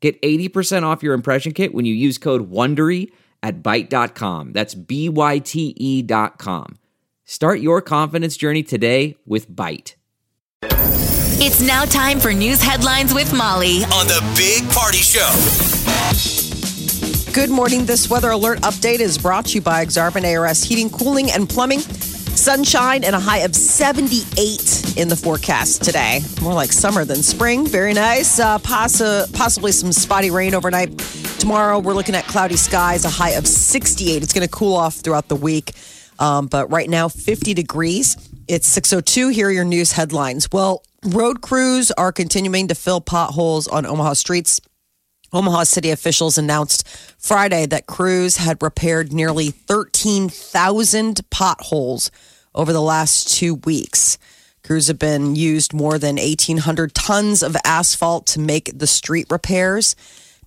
Get 80% off your impression kit when you use code WONDERY at Byte.com. That's B-Y-T-E dot com. Start your confidence journey today with Byte. It's now time for news headlines with Molly. on the Big Party Show. Good morning. This weather alert update is brought to you by Exarban ARS Heating, Cooling, and Plumbing. Sunshine and a high of 78 in the forecast today. More like summer than spring. Very nice. Uh, possi- possibly some spotty rain overnight. Tomorrow, we're looking at cloudy skies, a high of 68. It's going to cool off throughout the week. Um, but right now, 50 degrees. It's 602. Here are your news headlines. Well, road crews are continuing to fill potholes on Omaha streets. Omaha city officials announced Friday that crews had repaired nearly 13,000 potholes over the last two weeks. Crews have been used more than 1,800 tons of asphalt to make the street repairs.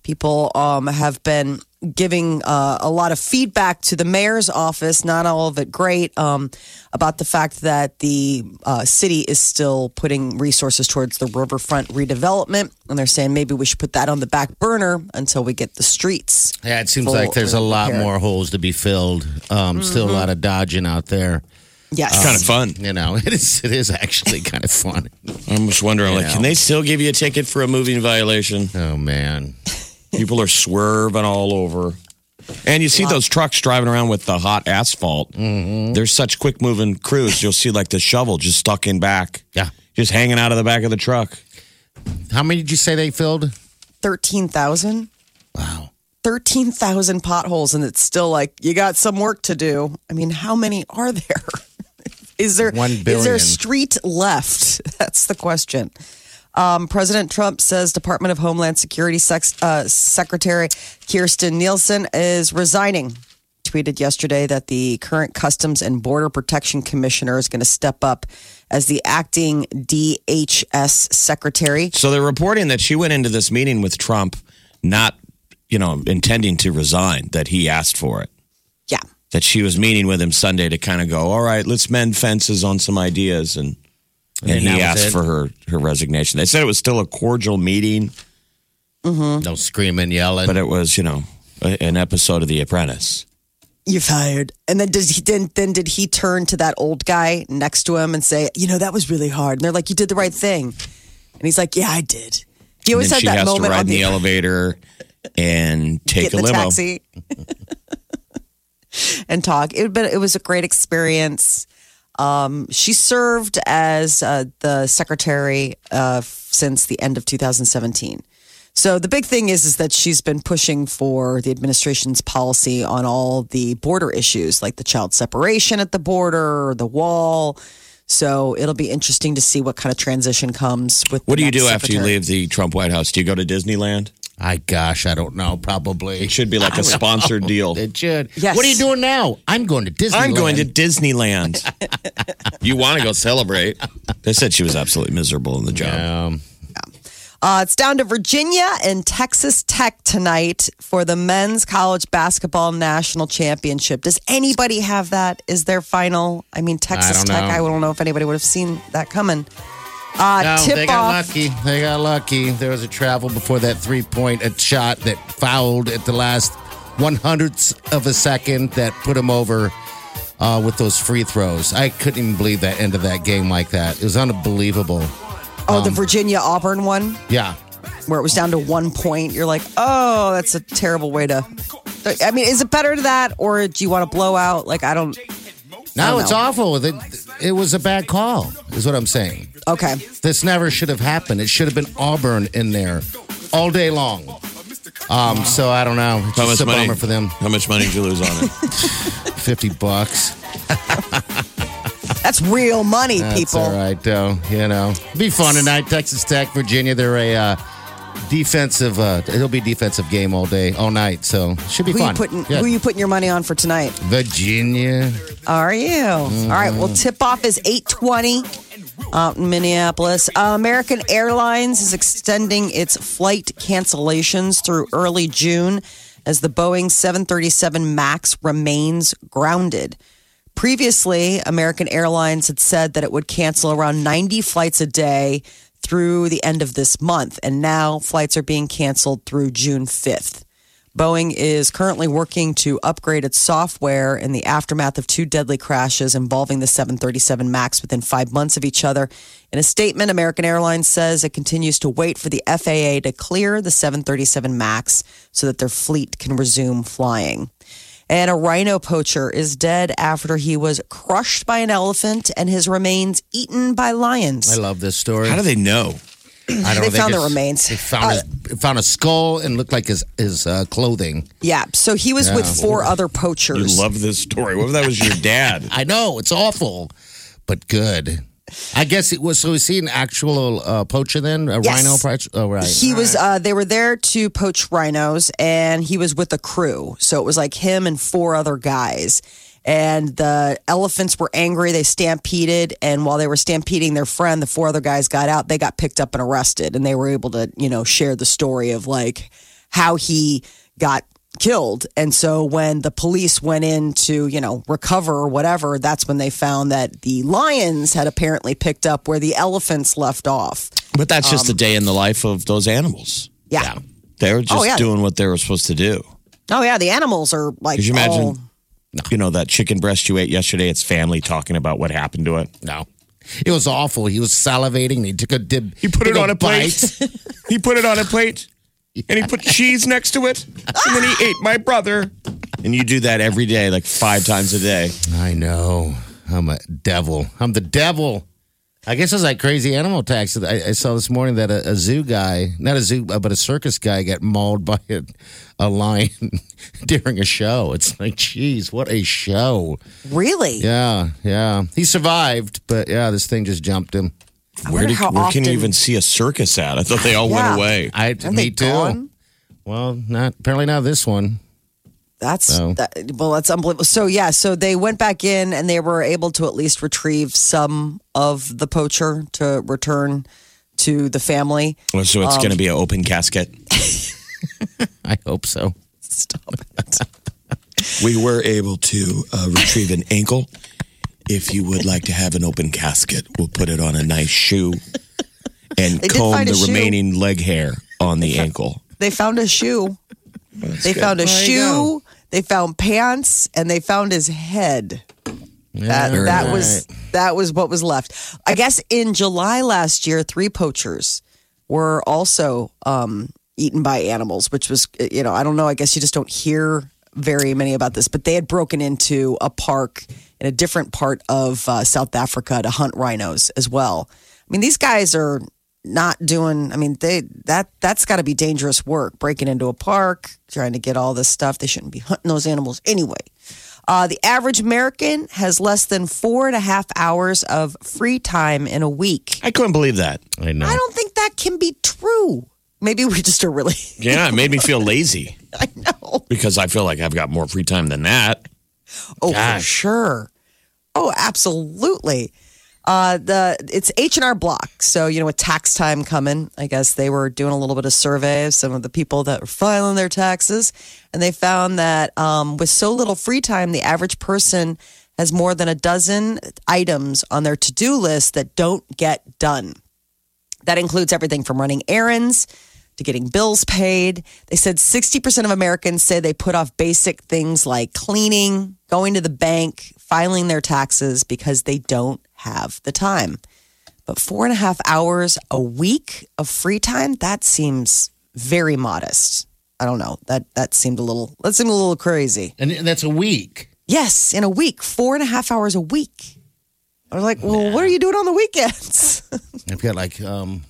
People um, have been giving uh, a lot of feedback to the mayor's office, not all of it great, um, about the fact that the uh, city is still putting resources towards the riverfront redevelopment. And they're saying maybe we should put that on the back burner until we get the streets. Yeah, it seems like there's a lot repaired. more holes to be filled. Um, Still a lot of dodging out there. Yes. It's kind of fun. You know, it is. It is actually kind of fun. I'm just wondering, like, know. can they still give you a ticket for a moving violation? Oh man, People are swerving all over. And you see those trucks driving around with the hot asphalt. Mm-hmm. There's such quick moving crews. You'll see like the shovel just stuck in back, yeah. just hanging out of the back of the truck. How many did you say they filled? 13,000? Wow. 13,000 potholes, and it's still like, you got some work to do. I mean, how many are there? Is there One is there a street left? That's the question. Um, President Trump says Department of Homeland Security Sex, uh, Secretary Kirstjen Nielsen is resigning. Tweeted yesterday that the current Customs and Border Protection Commissioner is going to step up as the acting DHS Secretary. So they're reporting that she went into this meeting with Trump not, you know, intending to resign, that he asked for it. Yeah. That she was meeting with him Sunday to kind of go, all right, let's mend fences on some ideas. And, and, And he asked for her, her resignation. They said it was still a cordial meeting, No screaming, yelling. but it was, you know, a, an episode of The Apprentice. You're fired. And then does he then then did he turn to that old guy next to him and say, you know, that was really hard. And they're like, you did the right thing. And he's like, yeah, I did. He And always then had she that has to moment ride on in the the, elevator and take get a the limo. taxi and talk. It, but it was a great experience. Um, she served as uh, the secretary uh, since the end of 2017. So the big thing is is that she's been pushing for the administration's policy on all the border issues, like the child separation at the border, the wall. So it'll be interesting to see what kind of transition comes with. What do you do next after you leave the Trump White House? Do you go to Disneyland? I gosh, I don't know. Probably It should be like a sponsored deal. It should. Yes. What are you doing now? I'm going to Disney. I'm going to Disneyland. you want to go celebrate? They said she was absolutely miserable in the job. Um, Uh, it's down to Virginia and Texas Tech tonight for the men's college basketball national championship. Does anybody have that? Is their final? I mean, Texas don't Tech. know. I don't know if anybody would have seen that coming. Uh, no, tip they got off. lucky. They got lucky. There was a travel before that three point shot that fouled at the last one hundredths of a second that put him over uh, with those free throws. I couldn't even believe that end of that game like that. It was unbelievable. Oh, Um, the Virginia Auburn one, Yeah. where it was down to one point. You're like, oh, that's a terrible way to. I mean, is it better to that, or do you want to blow out? Like, I don't. No, don't it's awful. It, it was a bad call, is what I'm saying. Okay. This never should have happened. It should have been Auburn in there all day long. Um, so I don't know. It's How just much a money? bummer for them. How much money did you lose on it? 50 bucks. That's real money, That's people. all right, though. You know, be fun tonight. Texas Tech, Virginia. They're a uh, defensive. Uh, it'll be defensive game all day, all night. So should be Who fun. you putting? Yeah. Who you putting your money on for tonight? Virginia. Are you? All right. Well, tip off is 820 out in Minneapolis. Uh, American Airlines is extending its flight cancellations through early June as the Boeing 737 MAX remains grounded. Previously, American Airlines had said that it would cancel around 90 flights a day through the end of this month, and now flights are being canceled through June 5th. Boeing is currently working to upgrade its software in the aftermath of two deadly crashes involving the 737 MAX within five months of each other. In a statement, American Airlines says it continues to wait for the FAA to clear the 737 MAX so that their fleet can resume flying. And a rhino poacher is dead after he was crushed by an elephant and his remains eaten by lions. I love this story. How do they know? I don't They know, found the remains. They found, his, found a skull and looked like his his uh, clothing. yeah, so he was with Yeah. four other You poachers. love this story. What if that was your dad? I know it's awful, but good. I guess it was. So is he an actual uh, poacher then? A Yes. rhino poacher? Oh, right. He was. Uh, they were there to poach rhinos, and he was with a crew. So it was like him and four other guys. And the elephants were angry. They stampeded, and while they were stampeding their friend, the four other guys got out. They got picked up and arrested, and they were able to, you know, share the story of like how he got killed. And so when the police went in to, you know, recover or whatever, that's when they found that the lions had apparently picked up where the elephants left off. But that's just a um, day in the life of those animals. Yeah. They were oh, just Oh, yeah. doing what they were supposed to do. Oh yeah, the animals are like. Could you imagine, all- you know, that chicken breast you ate yesterday? It's family talking about what happened to it. no. It was awful. He was salivating. He took a dib. He put it on a plate. he put it on a plate and he put cheese next to it. And then he ate my brother. And you do that every day, like five times a day. I know. I'm a devil. I'm the devil. I guess it's like crazy animal attacks. I, I saw this morning that a, a zoo guy, not a zoo, uh, but a circus guy, got mauled by a, a lion during a show. It's like, geez, what a show! really? Yeah, yeah. He survived, but yeah, this thing just jumped him. Where, wonder did, how where can you even see a circus at? I thought they all Yeah. went away. I Aren't me they too. gone? Well, not apparently not this one. That's Oh. that, well, that's unbelievable. So yeah, so they went back in and they were able to at least retrieve some of the poacher to return to the family. Oh, So it's Um, going to be an open casket. I hope so. Stop it. We were able to uh, retrieve an ankle. If you would like to have an open casket, we'll put it on a nice shoe and They did comb find a the shoe. remaining leg hair on the ankle. They found a shoe. They found a There you shoe. They found pants, and they found his head. That Yeah, that right. was that was what was left. I guess in July last year, three poachers were also um, eaten by animals, which was you know I don't know. I guess you just don't hear very many about this, but they had broken into a park in a different part of uh, South Africa to hunt rhinos as well. I mean, these guys are not doing. I mean, they that that's got to be dangerous work breaking into a park, trying to get all this stuff. They shouldn't be hunting those animals anyway. Uh, the average American has less than four and a half hours of free time in a week. I couldn't believe that. I know. I don't think that can be true. Maybe we just are really. Yeah, it made me feel lazy I know. because I feel like I've got more free time than that. Oh, for sure. Oh, absolutely. Uh, the it's H and R Block. So you know, with tax time coming, I guess they were doing a little bit of survey of some of the people that were filing their taxes, and they found that um, with so little free time, the average person has more than a dozen items on their to do list that don't get done. That includes everything from running errands to getting bills paid. They said 60% of Americans say they put off basic things like cleaning, going to the bank, filing their taxes because they don't have the time. But four and a half hours a week of free time, that seems very modest. I don't know. That that seemed a little that seemed a little crazy. and that's a week. Yes, in a week, four and a half hours a week. I was like, well, what are you doing on the weekends? I've got like um,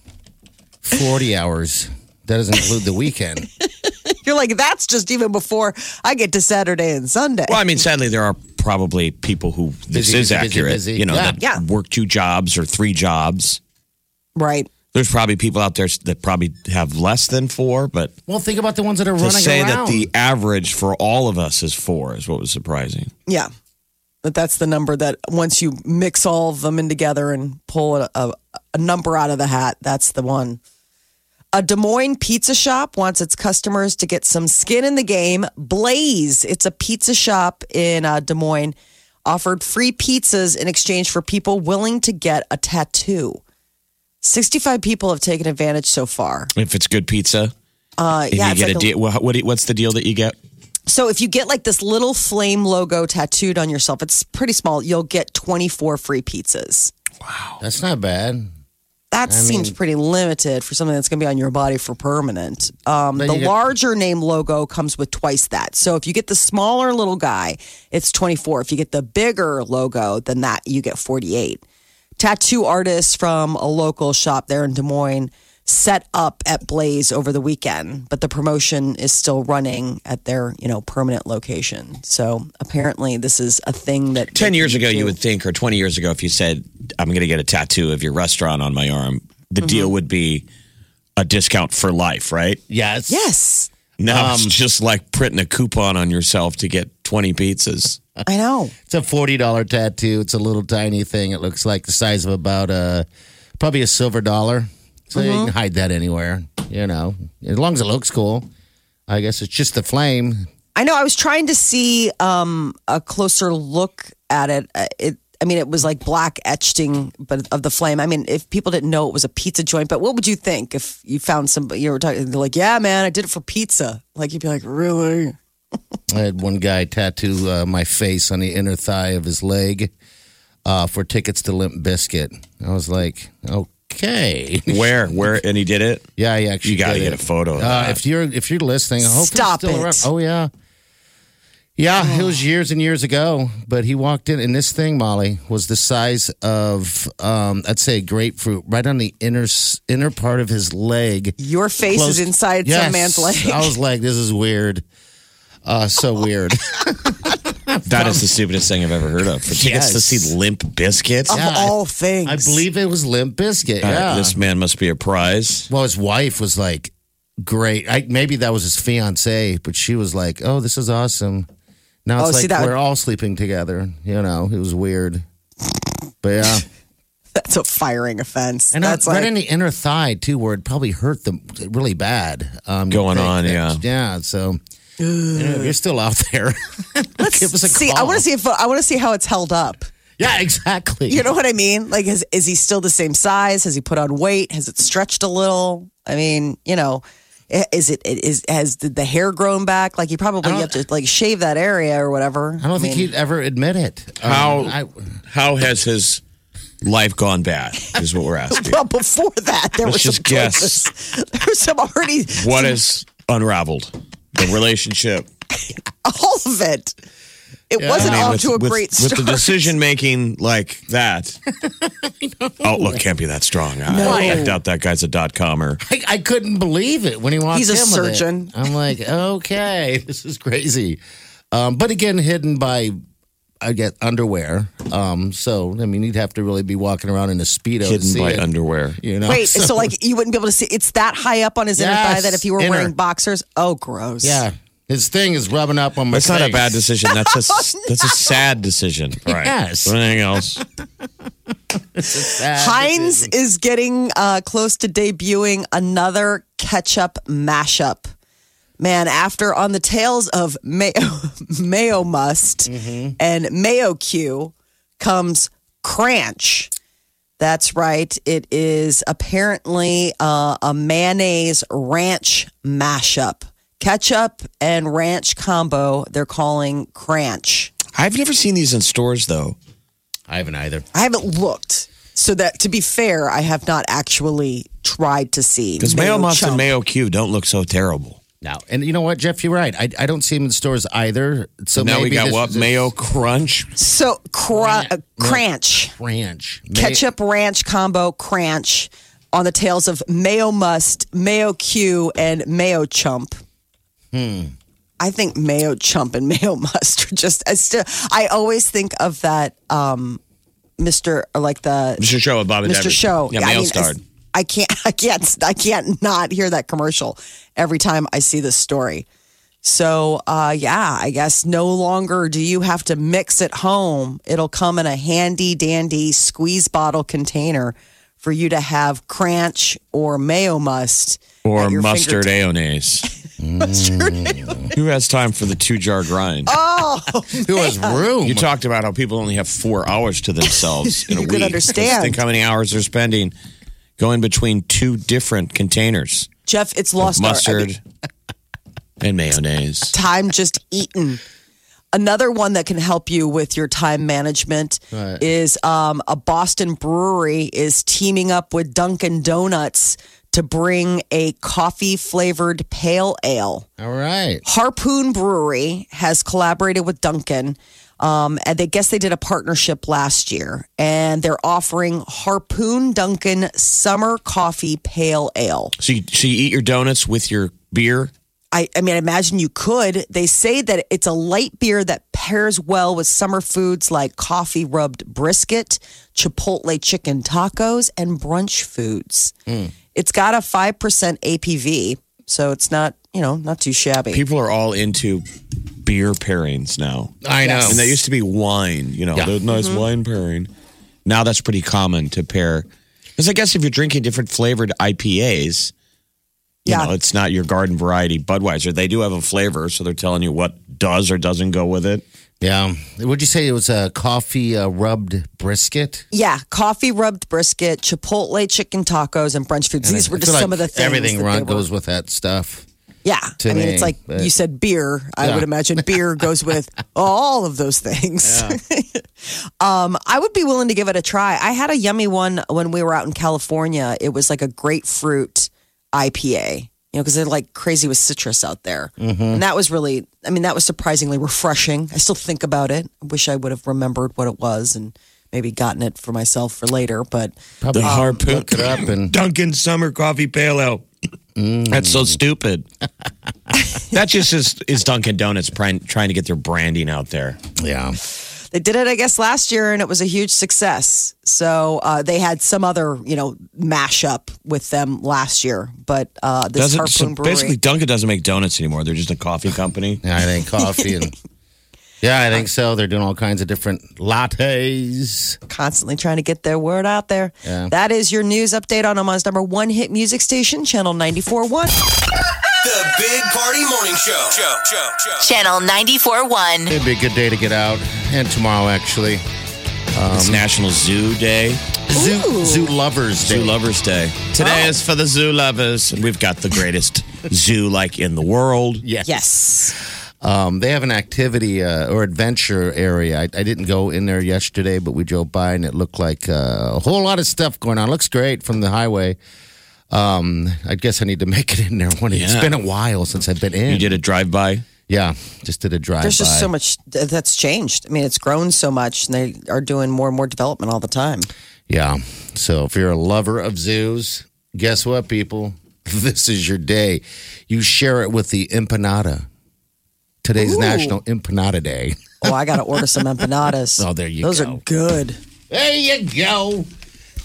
40 hours. That doesn't include the weekend. You're like, that's just even before I get to Saturday and Sunday. Well, I mean, sadly, there are probably people who this Busy, is busy, accurate. busy. You know, Yeah. that Yeah. work two jobs or three jobs. Right. There's probably people out there that probably have less than four, but Well, think about the ones that are to running say around. that the average for all of us is four is what was surprising. Yeah. But that's the number that once you mix all of them in together and pull a, a, a number out of the hat, that's the one. A Des Moines pizza shop wants its customers to get some skin in the game. Blaze, it's a pizza shop in uh, Des Moines, offered free pizzas in exchange for people willing to get a tattoo. 65 people have taken advantage so far. If it's good pizza, Uh, if yeah, you get like a deal, what, what, what's the deal that you get? So if you get like this little flame logo tattooed on yourself, it's pretty small. You'll get 24 free pizzas. Wow. That's not bad. That seems pretty limited for something that's going to be on your body for permanent. Um, the get- larger name logo comes with twice that. So if you get the smaller little guy, it's 24. If you get the bigger logo, then that you get 48. Tattoo artists from a local shop there in Des Moines set up at Blaze over the weekend, but the promotion is still running at their, you know, permanent location. So apparently this is a thing that 10 years ago, do. you would think, or 20 years ago, if you said, I'm going to get a tattoo of your restaurant on my arm, the mm-hmm. deal would be a discount for life, right? Yes. Yes. Now it's um, just like printing a coupon on yourself to get 20 pizzas. I know. It's a forty dollar tattoo. It's a little tiny thing. It looks like the size of about a probably a silver dollar. So you Mm-hmm. can hide that anywhere. You know, as long as it looks cool. I guess it's just the flame. I know. I was trying to see um, a closer look at it. Uh, It. I mean, it was like black etching, but of the flame. I mean, if people didn't know it was a pizza joint, but what would you think if you found somebody you were talking? They're like, "Yeah, man, I did it for pizza." Like you'd be like, "Really?" I had one guy tattoo uh, my face on the inner thigh of his leg uh, for tickets to Limp Bizkit. I was like, okay, Where? Where? And he did it? yeah, he actually. You got to did get it. a photo of Uh, that. if you're if you're listening, I hope Stop still it. around. Oh yeah, yeah. It was years and years ago, but he walked in, and this thing, Molly, was the size of um, I'd say grapefruit, right on the inner s- inner part of his leg. Your face Close- is inside Yes. some man's leg. I was like, this is weird. Uh, so weird. that is the stupidest thing I've ever heard of. For tickets to see Limp Bizkits? of Yeah, I- all things, I believe it was Limp Bizkit. Uh, Yeah. this man must be a prize. Well, his wife was like, great. I, maybe that was his fiance, but she was like, oh, this is awesome. Now Oh, it's see, like that we're would- all sleeping together. You know, it was weird. But yeah. That's a firing offense. And That's right like, in the inner thigh, too, where it probably hurt them really bad. Um, Going think on, that- yeah. Yeah. So you know, if you're still out there. let's give us a see. I want to see if I want to see how it's held up. yeah, exactly. You know what I mean? Like, is, is he still the same size? Has he put on weight? Has it stretched a little? I mean, you know, is it is has did the hair grown back? Like, you probably I have to like shave that area or whatever. I don't think mean, he'd ever admit it. Um, How I, how has his life gone bad? Is what we're asking. Well, before that, there Let's was some just guess. choices. There was some already What has unraveled? The relationship. all of it. It wasn't I mean, off with, to a with- great with the decision making like that. Outlook can't be that strong. I, I doubt that guy's a dot comer. I, I couldn't believe it when he walked He's a in with it. surgeon. I'm like, okay, this is crazy. Um, but again, hidden by, I get underwear. Um, so I mean, you'd have to really be walking around in a speedo to Hidden see by it, underwear. You know, Wait, so, like you wouldn't be able to see? It's that high up on his inner thigh that if you were inner. wearing boxers, oh, gross. yeah, his thing is rubbing up on my. That's not a bad decision. That's a that's a sad decision. Right. Yes. Anything else? Sad Heinz decision. is getting uh, close to debuting another ketchup mashup. Man, after on the tails of Mayo, Mayo Must and Mayo Q comes Kranch. That's right. It is apparently uh, a mayonnaise ranch mashup. Ketchup and ranch combo, they're calling Kranch. I've never seen these in stores though. I haven't either. I haven't looked. So that to be fair, I have not actually tried to see. Because Mayo Must and Mayo Q don't look so terrible. Now, and you know what, Jeff, you're right. I, I don't see him in stores either. So now we maybe got this what? is- Mayo Crunch? So cra- uh, Kranch, ranch, May- ketchup ranch combo Kranch on the tails of Mayo Must, Mayo Q, and Mayo Chump. Hmm. I think Mayo Chump and Mayo Must are just. I still. I always think of that. um Mr. or like the Mr. Show with Bobby Mr. Dever. Show. Yeah, I Mayo mean, starred. I can't, I can't, I can't not hear that commercial every time I see this story. So, uh, yeah, I guess no longer do you have to mix at home. It'll come in a handy dandy squeeze bottle container for you to have cranch or mayo must Or at your mustard fingertips. mayonnaise. Who has time for the two jar grind? Oh, who has room? You talked about how people only have four hours to themselves in a You week. could understand. Think how many hours they're spending going between two different containers Jeff, it's of lost our- I mean, mustard and mayonnaise. time just eaten. Another one that can help you with your time management Right. is um, a Boston brewery is teaming up with Dunkin' Donuts to bring a coffee flavored pale ale. All right. Harpoon Brewery has collaborated with Dunkin'. Um, and they guess they did a partnership last year, and they're offering Harpoon Dunkin' Summer Coffee Pale Ale. So you, so you eat your donuts with your beer? I, I mean, I imagine you could. They say that it's a light beer that pairs well with summer foods like coffee rubbed brisket, chipotle chicken tacos, and brunch foods. It's got a 5% ABV, so it's not, you know, not too shabby. People are all into beer pairings now. I know. And that used to be wine, you know, Yeah. the nice wine pairing. Now that's pretty common to pair. Because I guess if you're drinking different flavored IPAs, you Yeah. know, it's not your garden variety Budweiser. They do have a flavor, so they're telling you what does or doesn't go with it. yeah. Would you say it was a coffee uh, rubbed brisket? Yeah, coffee rubbed brisket, chipotle chicken tacos, and brunch foods. These I were just feel some like of the things. Everything that run they were- goes with that stuff. Yeah, to I mean, me, it's like but- you said beer. I Yeah. would imagine beer goes with all of those things. um, I would be willing to give it a try. I had a yummy one when we were out in California. It was like a grapefruit IPA. You know, because they're like crazy with citrus out there, Mm-hmm. and that was really. I mean, that was surprisingly refreshing. I still think about it. I wish I would have remembered what it was and maybe gotten it for myself for later. But Probably The harpoon. it up and Dunkin' Summer Coffee Pale Ale. That's so stupid. that just is, is Dunkin' Donuts trying, trying to get their branding out there. yeah. They did it, I guess, last year, and it was a huge success. So uh, they had some other, you know, mashup with them last year. But uh, this Doesn't, Harpoon so Brewery, basically, Dunkin' doesn't make donuts anymore. They're just a coffee company. Yeah, I think coffee and yeah, I think uh, so. They're doing all kinds of different lattes. constantly trying to get their word out there. Yeah. That is your news update on Omaha's number one hit music station, Channel 94.1. The Big Party Morning Show. Show, show, show. Channel 94.1. It'd be a good day to get out, and tomorrow actually, um, it's National Zoo Day, Zoo, Zoo Lovers Day. Zoo Lovers Day. Today Oh. is for the zoo lovers, and we've got the greatest zoo like in the world. Yes. Yes. Um, they have an activity uh, or adventure area. I, I didn't go in there yesterday, but we drove by and it looked like uh, a whole lot of stuff going on. looks great from the highway. Um, I guess I need to make it in there one. it's been a while since I've been in. You did a drive by. Yeah, just did a drive. There's just so much that's changed. I mean, it's grown so much, and they are doing more and more development all the time. Yeah. So if you're a lover of zoos, guess what, people? This is your day. You share it with the empanada. Today's Ooh. National Empanada Day. Oh, I got to order some empanadas. Oh, there you Those go. Those are good. There you go.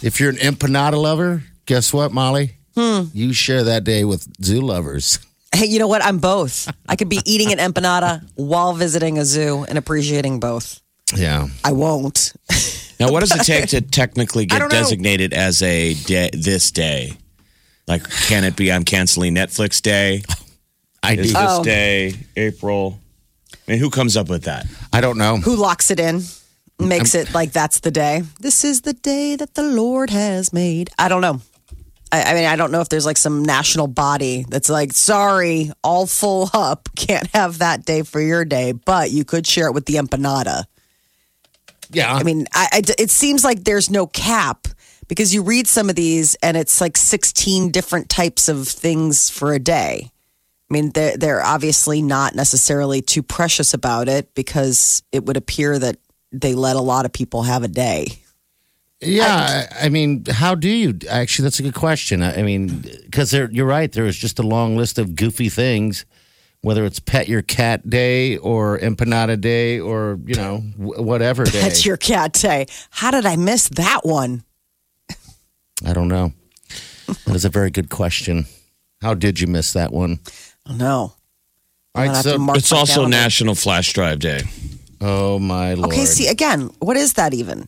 If you're an empanada lover, guess what, Molly? Hmm. You share that day with zoo lovers. Hey, you know what? I'm both. I could be eating an empanada while visiting a zoo and appreciating both. Yeah. I won't. Now, what does it take to technically get don't know. designated as a day, this day? Like, can it be I'm canceling Netflix Day? I Is do. this Oh. day April? I mean, who comes up with that? I don't know. Who locks it in? Makes it like that's the day. This is the day that the Lord has made. I don't know. I, I mean, I don't know if there's like some national body that's like, sorry, all full up, can't have that day for your day, but you could share it with the empanada. Yeah. I mean, I, I- it seems like there's no cap because you read some of these and it's like 16 different types of things for a day. I mean, they're, they're obviously not necessarily too precious about it because it would appear that they let a lot of people have a day. Yeah, I, I mean, how do you? Actually, that's a good question. I, I mean, because you're right. There is just a long list of goofy things, whether it's Pet Your Cat Day or Empanada Day or you know whatever day. That's your cat day. How did I miss that one? I don't know. That is a very good question. How did you miss that one? No. All right, so it's also calendar. National Flash Drive Day. Oh my lord! Okay, see again, what is that even?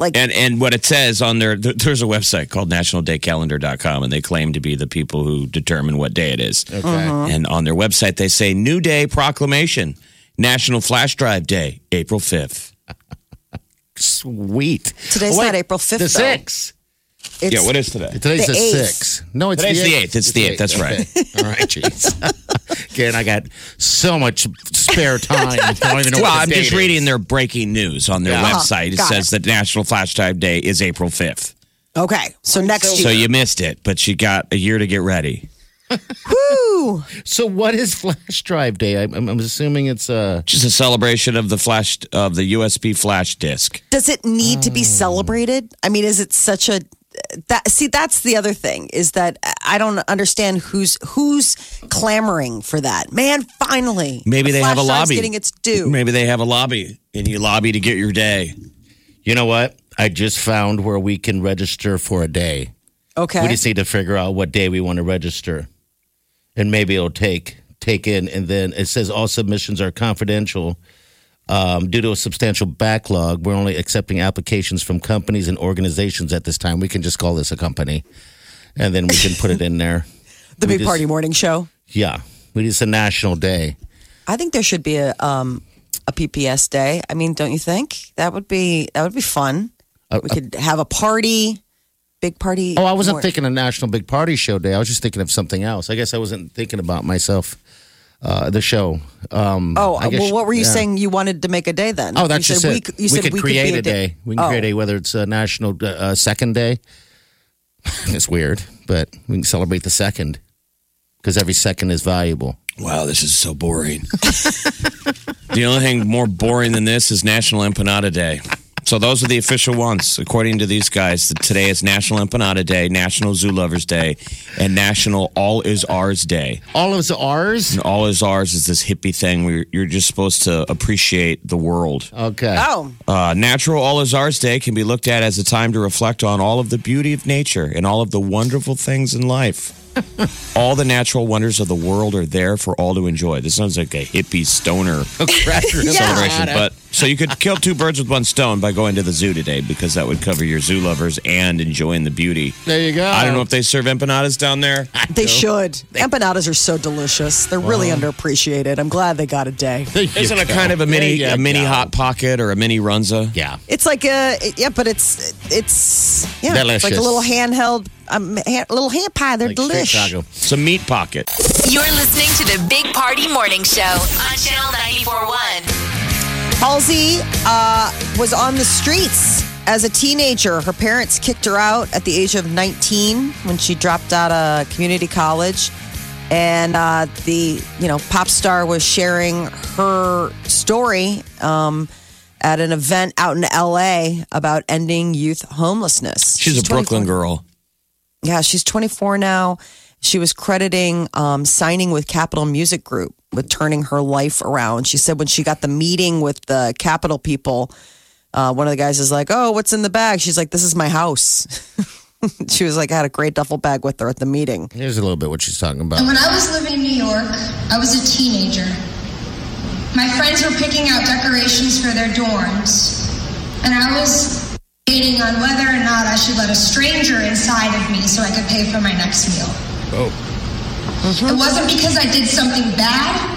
Like, and and what it says on their there's a website called nationaldaycalendar.com and they claim to be the people who determine what day it is. Okay. Mm-hmm. And on their website they say New Day Proclamation, National Flash Drive Day, April 5th. Sweet. Today's oh, wait, not April 5th. The 6th it's, Yeah, what is today? Today's the, The six. No, it's Today's the the eighth. eighth. It's the eighth. That's right. All right, jeez. Again, I got so much spare time. I don't even know Well, what I'm the just date reading their breaking news on their Yeah. website. It got says that National Flash Drive Day is April 5th. Okay, so next So year. you missed it, but you got a year to get ready. Woo! So, what is Flash Drive Day? I'm, I'm assuming it's uh Just a celebration of the flash of the USB flash disk. Does it need to be celebrated? I mean, is it such a that see that's the other thing is that I don't understand who's who's clamoring for that. Man, finally. Maybe the they have a lobby. getting its due. Maybe they have a lobby and you lobby to get your day. You know what? I just found where we can register for a day. Okay. We just need to figure out what day we want to register, and maybe it'll take take in. And then it says all submissions are confidential. Um, due to a substantial backlog, we're only accepting applications from companies and organizations at this time. We can just call this a company, and then we can put it in there. the we big just- party morning show. Yeah, we just a national day. I think there should be a um a PPS day. I mean, don't you think? That would be that would be fun. we could have a party, big party. Oh, I wasn't mor- thinking a national big party show day. I was just thinking of something else. I guess I wasn't thinking about myself. Uh, the show. Um, Oh, I guess- well, what were you yeah. saying? You wanted to make a day then? Oh, that's you just said it. we, c- you said could we create be a day. We can Oh. create a whether it's a national uh, uh, second day. it's weird, but we can celebrate the second because every second is valuable. Wow, this is so boring. the only thing more boring than this is National Empanada Day. So those are the official ones, according to these guys. Today is National Empanada Day, National Zoo Lovers Day, and National All Is Ours Day. All is ours. And All Is Ours is this hippie thing where you're just supposed to appreciate the world. Okay. Oh, Uh, Natural All Is Ours Day can be looked at as a time to reflect on all of the beauty of nature and all of the wonderful things in life. all the natural wonders of the world are there for all to enjoy. This sounds like a hippie stoner celebration, but so you could kill two birds with one stone by going to the zoo today because that would cover your zoo lovers and enjoying the beauty. there you go. I don't know if they serve empanadas down there. they should. Empanadas are so delicious. They're really underappreciated. I'm glad they got a day. Isn't it kind of a mini a mini go. hot pocket or a mini runza? Yeah. It's like a yeah, but it's it's yeah, it's like a little handheld, um, ha- little hand pie. They're Like delicious. Chicago. It's a meat pocket. You're listening to the Big Party Morning Show on Channel 94.1. Halsey uh, was on the streets as a teenager. Her parents kicked her out at the age of 19 when she dropped out of community college. And uh, the you know pop star was sharing her story um, at an event out in LA about ending youth homelessness. She's a Brooklyn girl. Yeah, she's 24 now. She was crediting um, signing with Capitol Music Group with turning her life around. She said when she got the meeting with the Capital people, uh, one of the guys is like, "Oh, what's in the bag?" She's like, "This is my house." she was like, I had a great duffel bag with her at the meeting. Here's a little bit what she's talking about. And when I was living in New York, I was a teenager. My friends were picking out decorations for their dorms, and I was debating on whether or not I should let a stranger inside of me so I could pay for my next meal. Oh. It wasn't because I did something bad.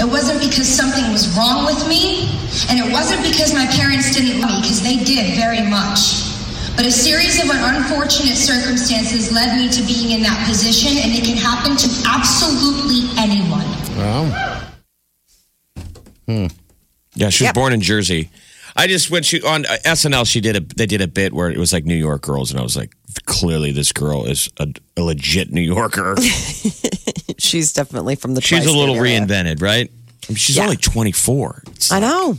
It wasn't because something was wrong with me. And it wasn't because my parents didn't love me, because they did very much. But a series of unfortunate circumstances led me to being in that position, and it can happen to absolutely anyone. Well, hmm. Yeah, she was Yep. born in Jersey. I just when she on uh, SNL, she did a they did a bit where it was like New York girls, and I was like, clearly this girl is a, a legit New Yorker. She's definitely from the. She's a little area. reinvented, right? I mean, she's Yeah. only twenty four. I know.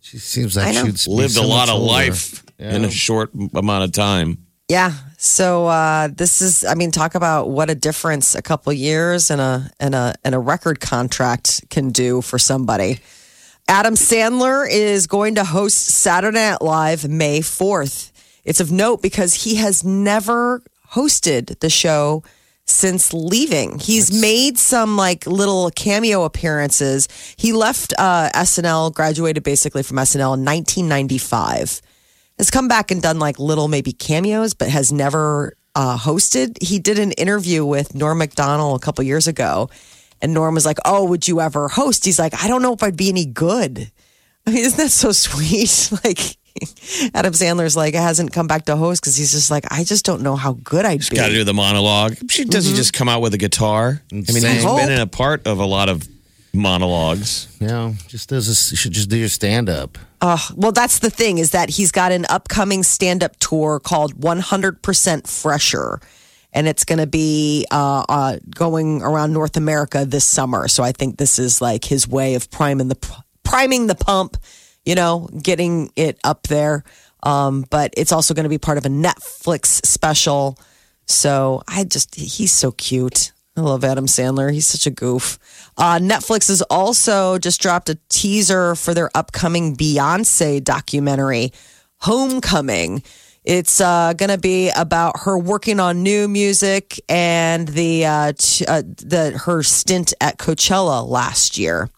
she seems like she's know. Lived so a lot of older. life in a short amount of time. Yeah. So uh, this is, I mean, talk about what a difference a couple years and a and a and a record contract can do for somebody. Adam Sandler is going to host Saturday Night Live May fourth. It's of note because he has never hosted the show since leaving. He's made some like little cameo appearances. He left uh, SNL, graduated basically from SNL in 1995. Has come back and done like little maybe cameos, but has never uh, hosted. He did an interview with Norm Macdonald a couple years ago, and Norm was like, "Oh, would you ever host?" He's like, "I don't know if I'd be any good." I mean, isn't that so sweet? like. Adam Sandler's like hasn't come back to host because he's just like I just don't know how good I'd be. Got to do the monologue. She does he mm-hmm. just come out with a guitar? I mean, he's Sing. been in a part of a lot of monologues. You know, just does this, you should just do your stand up. Oh, well, that's the thing is that he's got an upcoming stand up tour called 100% Fresher. And it's going to be uh, uh, going around North America this summer. So I think this is like his way of priming the priming the pump, you know, getting it up there. Um, but it's also going to be part of a Netflix special. So I just, he's so cute. I love Adam Sandler. He's such a goof. Uh, Netflix has also just dropped a teaser for their upcoming Beyonce documentary, Homecoming. It's uh, going to be about her working on new music and the uh, t- uh, the her stint at Coachella last year.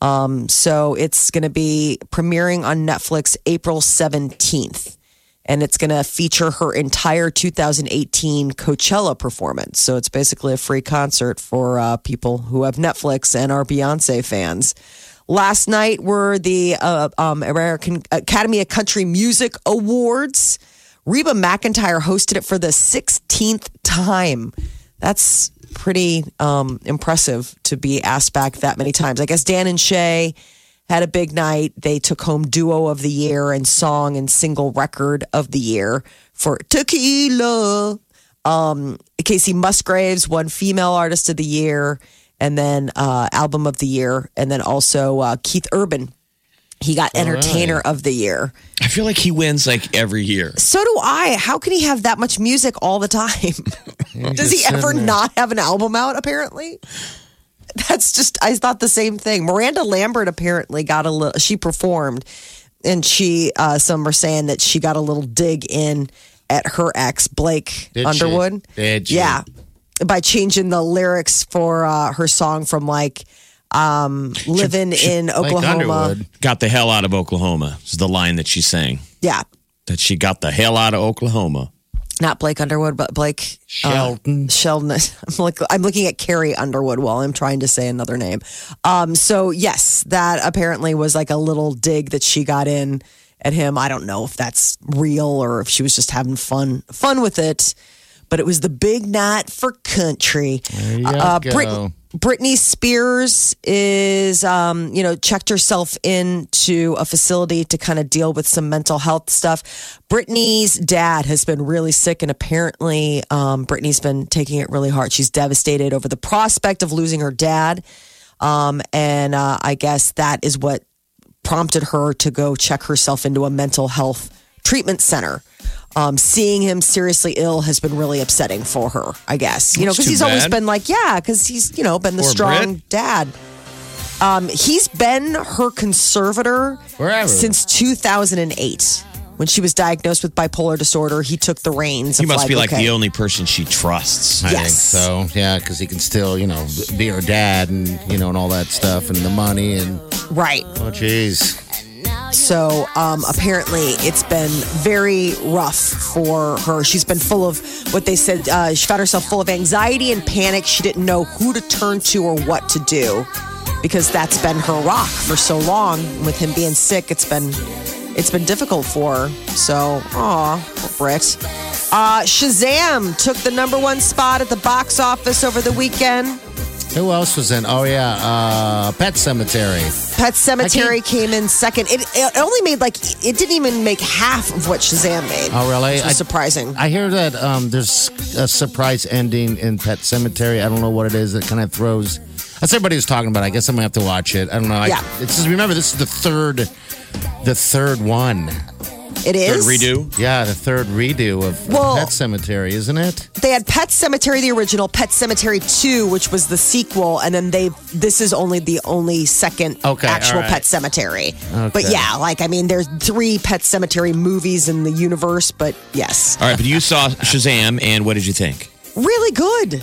Um, so it's going to be premiering on Netflix April seventeenth and it's going to feature her entire 2018 Coachella performance. So it's basically a free concert for uh, people who have Netflix and are Beyonce fans. Last night were the uh, um, American Academy of Country Music Awards. Reba McEntire hosted it for the 16th time. That's pretty um, impressive to be asked back that many times. I guess Dan and Shay had a big night. They took home duo of the year and song and single record of the year for Tequila. Um, Kacey Musgraves won female artist of the year and then uh, album of the year. And then also uh, Keith Urban. He got entertainer of the year. I feel like he wins like every year. So do I. How can he have that much music all the time? Does he ever there. not have an album out, apparently? That's just, I thought the same thing. Miranda Lambert apparently got a little, she performed and she, uh, some were saying that she got a little dig in at her ex, Blake Did she? Underwood. Did she? Yeah. By changing the lyrics for uh, her song from like, um, living in Oklahoma. Underwood. Got the hell out of Oklahoma is the line that she's saying. Yeah. That she got the hell out of Oklahoma. Not Blake Underwood, but Blake uh, Shelton. Sheldon. I'm like I'm looking at Carrie Underwood while I'm trying to say another name. Um, so yes, that apparently was like a little dig that she got in at him. I don't know if that's real or if she was just having fun fun with it. But it was the big night for country. There you Uh, go. Brit- Britney Spears is, um, you know, checked herself into a facility to kind of deal with some mental health stuff. Britney's dad has been really sick, and apparently, um, Britney's been taking it really hard. She's devastated over the prospect of losing her dad. Um, and uh, I guess that is what prompted her to go check herself into a mental health treatment center. Um, seeing him seriously ill has been really upsetting for her, I guess. You know, because he's always been like, yeah, because he's, you know, been the Poor strong Brit. dad. Um, he's been her conservator Forever. since 2008. When she was diagnosed with bipolar disorder, he took the reins. He must be like okay, the only person she trusts. I Yes. think so. Yeah, because he can still, you know, be her dad and you know and all that stuff and the money and right. oh jeez. So um, apparently, it's been very rough for her. She's been full of what they said. Uh, she found herself full of anxiety and panic. She didn't know who to turn to or what to do because that's been her rock for so long. With him being sick, it's been it's been difficult for her. So, aw, Brit. Uh, Shazam took the number one spot at the box office over the weekend. Who else was in? Oh yeah, uh, Pet Sematary. Pet Sematary came in second. It, it only made like it didn't even make half of what Shazam made. Oh really? Which was surprising. I hear that um, there's a surprise ending in Pet Sematary. I don't know what it is that kind of throws. That's everybody was talking about. I guess I'm gonna have to watch it. I don't know. I, Yeah. It's just, remember this is the third, the third one. It Third redo. Yeah, the third redo of Well- Pet Sematary, isn't it? They had Pet Sematary, the original, Pet Sematary 2, which was the sequel, and then they this is only the only second Okay, actual all right. Pet Sematary. But yeah, like I mean, there's three Pet Sematary movies in the universe, but yes, All right, but you saw Shazam, and what did you think? really good.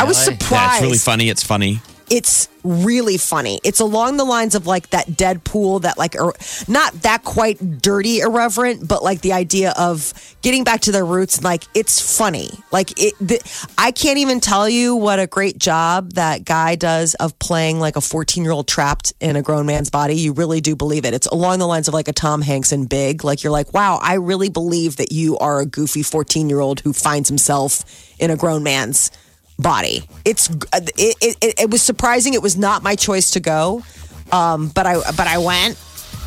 I was surprised. Yeah, it's really funny. It's funny. It's really funny. It's along the lines of like that Deadpool, that like er, not that quite dirty irreverent, but like the idea of getting back to their roots. And like it's funny. Like it, the, I can't even tell you what a great job that guy does of playing like a 14 year old trapped in a grown man's body. You really do believe it. It's along the lines of like a Tom Hanks in Big. Like you're like, wow, I really believe that you are a goofy 14 year old who finds himself in a grown man's body. It's it, it, it, it was surprising. It was not my choice to go, um, but I but I went,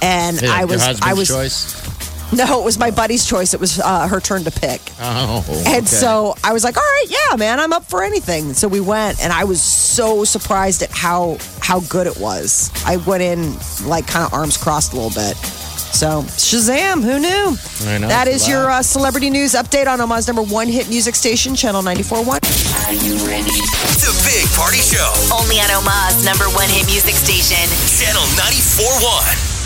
and Yeah, I was I was choice. no, it was my buddy's choice. It was uh, her turn to pick, Oh, and okay. so I was like, all right, yeah, man, I'm up for anything. So we went, and I was so surprised at how how good it was. I went in like kind of arms crossed a little bit. So Shazam, who knew? I know, that it's is a your uh, celebrity news update on Omaha's number one hit music station, Channel 94.1. Are you ready? The Big Party Show. Only on Omaha's number one hit music station. Channel 94.1.